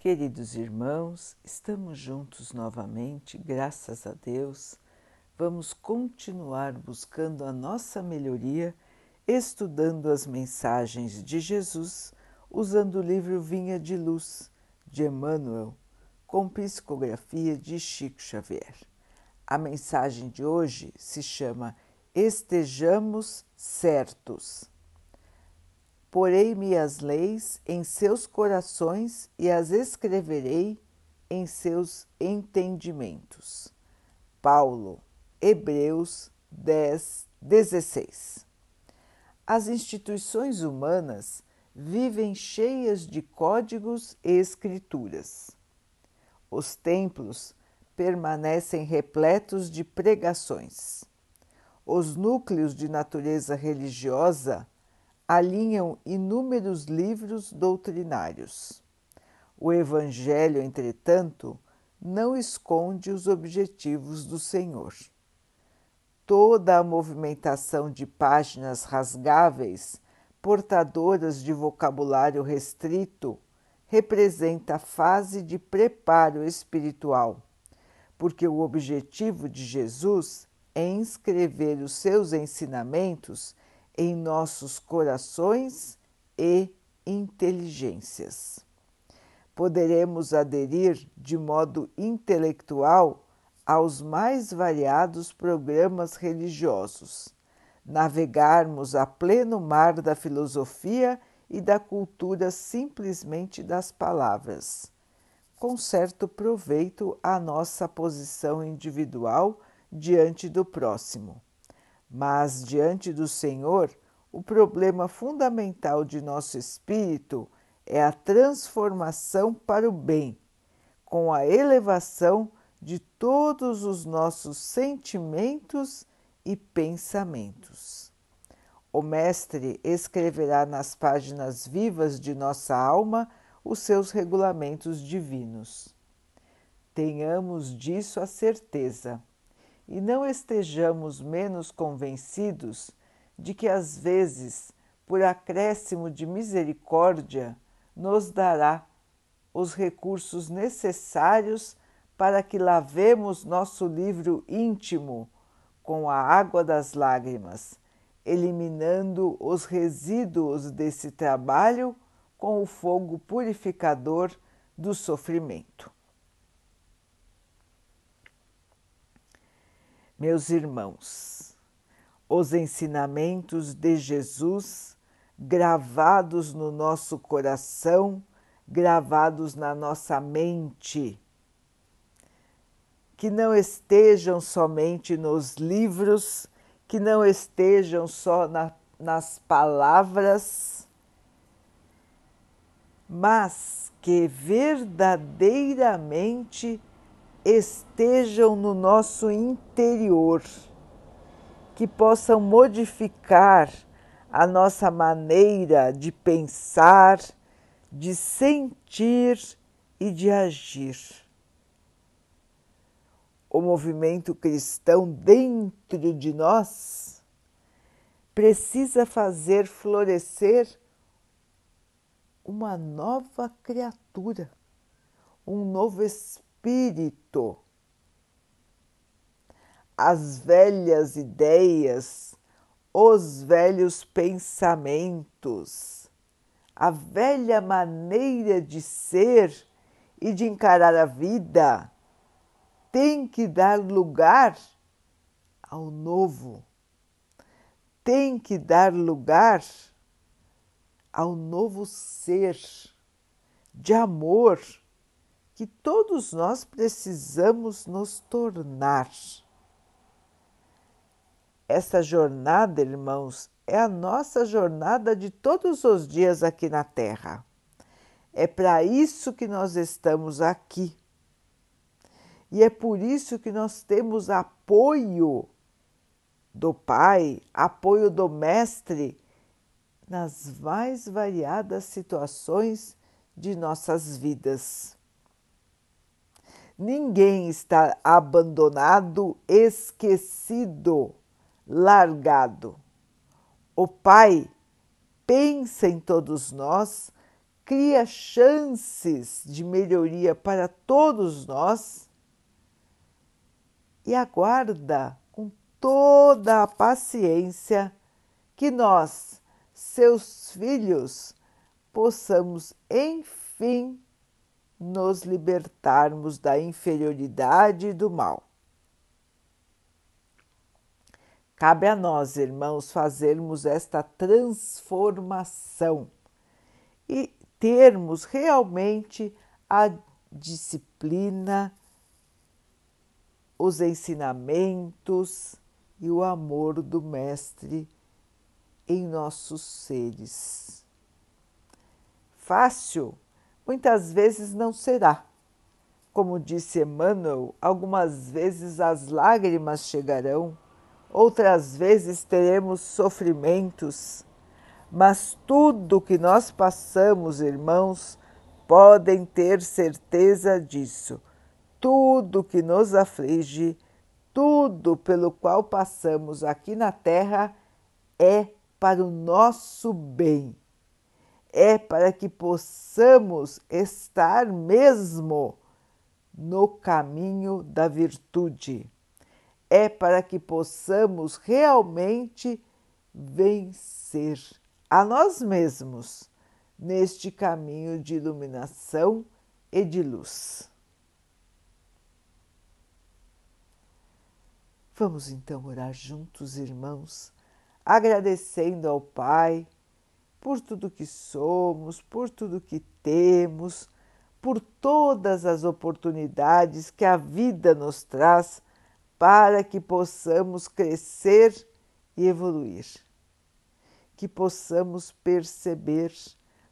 Queridos irmãos, estamos juntos novamente, graças a Deus. Vamos continuar buscando a nossa melhoria, estudando as mensagens de Jesus, usando o livro Vinha de Luz, de Emmanuel, com psicografia de Chico Xavier. A mensagem de hoje se chama Estejamos Certos. Porei-me as leis em seus corações e as escreverei em seus entendimentos. Paulo, Hebreus 10, 16. As instituições humanas vivem cheias de códigos e escrituras. Os templos permanecem repletos de pregações. Os núcleos de natureza religiosa alinham inúmeros livros doutrinários. O Evangelho, entretanto, não esconde os objetivos do Senhor. Toda a movimentação de páginas rasgáveis, portadoras de vocabulário restrito, representa a fase de preparo espiritual, porque o objetivo de Jesus é inscrever os seus ensinamentos em nossos corações e inteligências. Poderemos aderir de modo intelectual aos mais variados programas religiosos, navegarmos a pleno mar da filosofia e da cultura simplesmente das palavras, com certo proveito à nossa posição individual diante do próximo mas diante do Senhor, o problema fundamental de nosso espírito é a transformação para o bem, com a elevação de todos os nossos sentimentos e pensamentos. O Mestre escreverá nas páginas vivas de nossa alma os seus regulamentos divinos. Tenhamos disso a certeza e não estejamos menos convencidos de que às vezes, por acréscimo de misericórdia, nos dará os recursos necessários para que lavemos nosso livro íntimo com a água das lágrimas, eliminando os resíduos desse trabalho com o fogo purificador do sofrimento. Meus irmãos, os ensinamentos de Jesus gravados no nosso coração, gravados na nossa mente, que não estejam somente nos livros, que não estejam só na, nas palavras, mas que verdadeiramente estejam no nosso interior, que possam modificar a nossa maneira de pensar, de sentir e de agir. O movimento cristão dentro de nós precisa fazer florescer uma nova criatura, um novo espírito espírito. As velhas ideias, os velhos pensamentos, a velha maneira de ser e de encarar a vida tem que dar lugar ao novo, tem que dar lugar ao novo ser de amor que todos nós precisamos nos tornar. Essa jornada, irmãos, é a nossa jornada de todos os dias aqui na Terra. É para isso que nós estamos aqui. E é por isso que nós temos apoio do Pai, apoio do Mestre nas mais variadas situações de nossas vidas. Ninguém está abandonado, esquecido, largado. O Pai pensa em todos nós, cria chances de melhoria para todos nós e aguarda com toda a paciência que nós, seus filhos, possamos enfim nos libertarmos da inferioridade e do mal. Cabe a nós, irmãos, fazermos esta transformação e termos realmente a disciplina, os ensinamentos e o amor do Mestre em nossos seres. Fácil muitas vezes não será. Como disse Emmanuel, algumas vezes as lágrimas chegarão, outras vezes teremos sofrimentos, mas tudo que nós passamos, irmãos, podem ter certeza disso. Tudo que nos aflige, tudo pelo qual passamos aqui na Terra é para o nosso bem é para que possamos estar mesmo no caminho da virtude, é para que possamos realmente vencer a nós mesmos neste caminho de iluminação e de luz. Vamos então orar juntos, irmãos, agradecendo ao Pai por tudo que somos, por tudo que temos, por todas as oportunidades que a vida nos traz para que possamos crescer e evoluir. Que possamos perceber,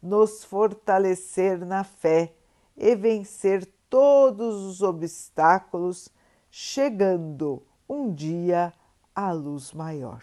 nos fortalecer na fé e vencer todos os obstáculos, chegando um dia à luz maior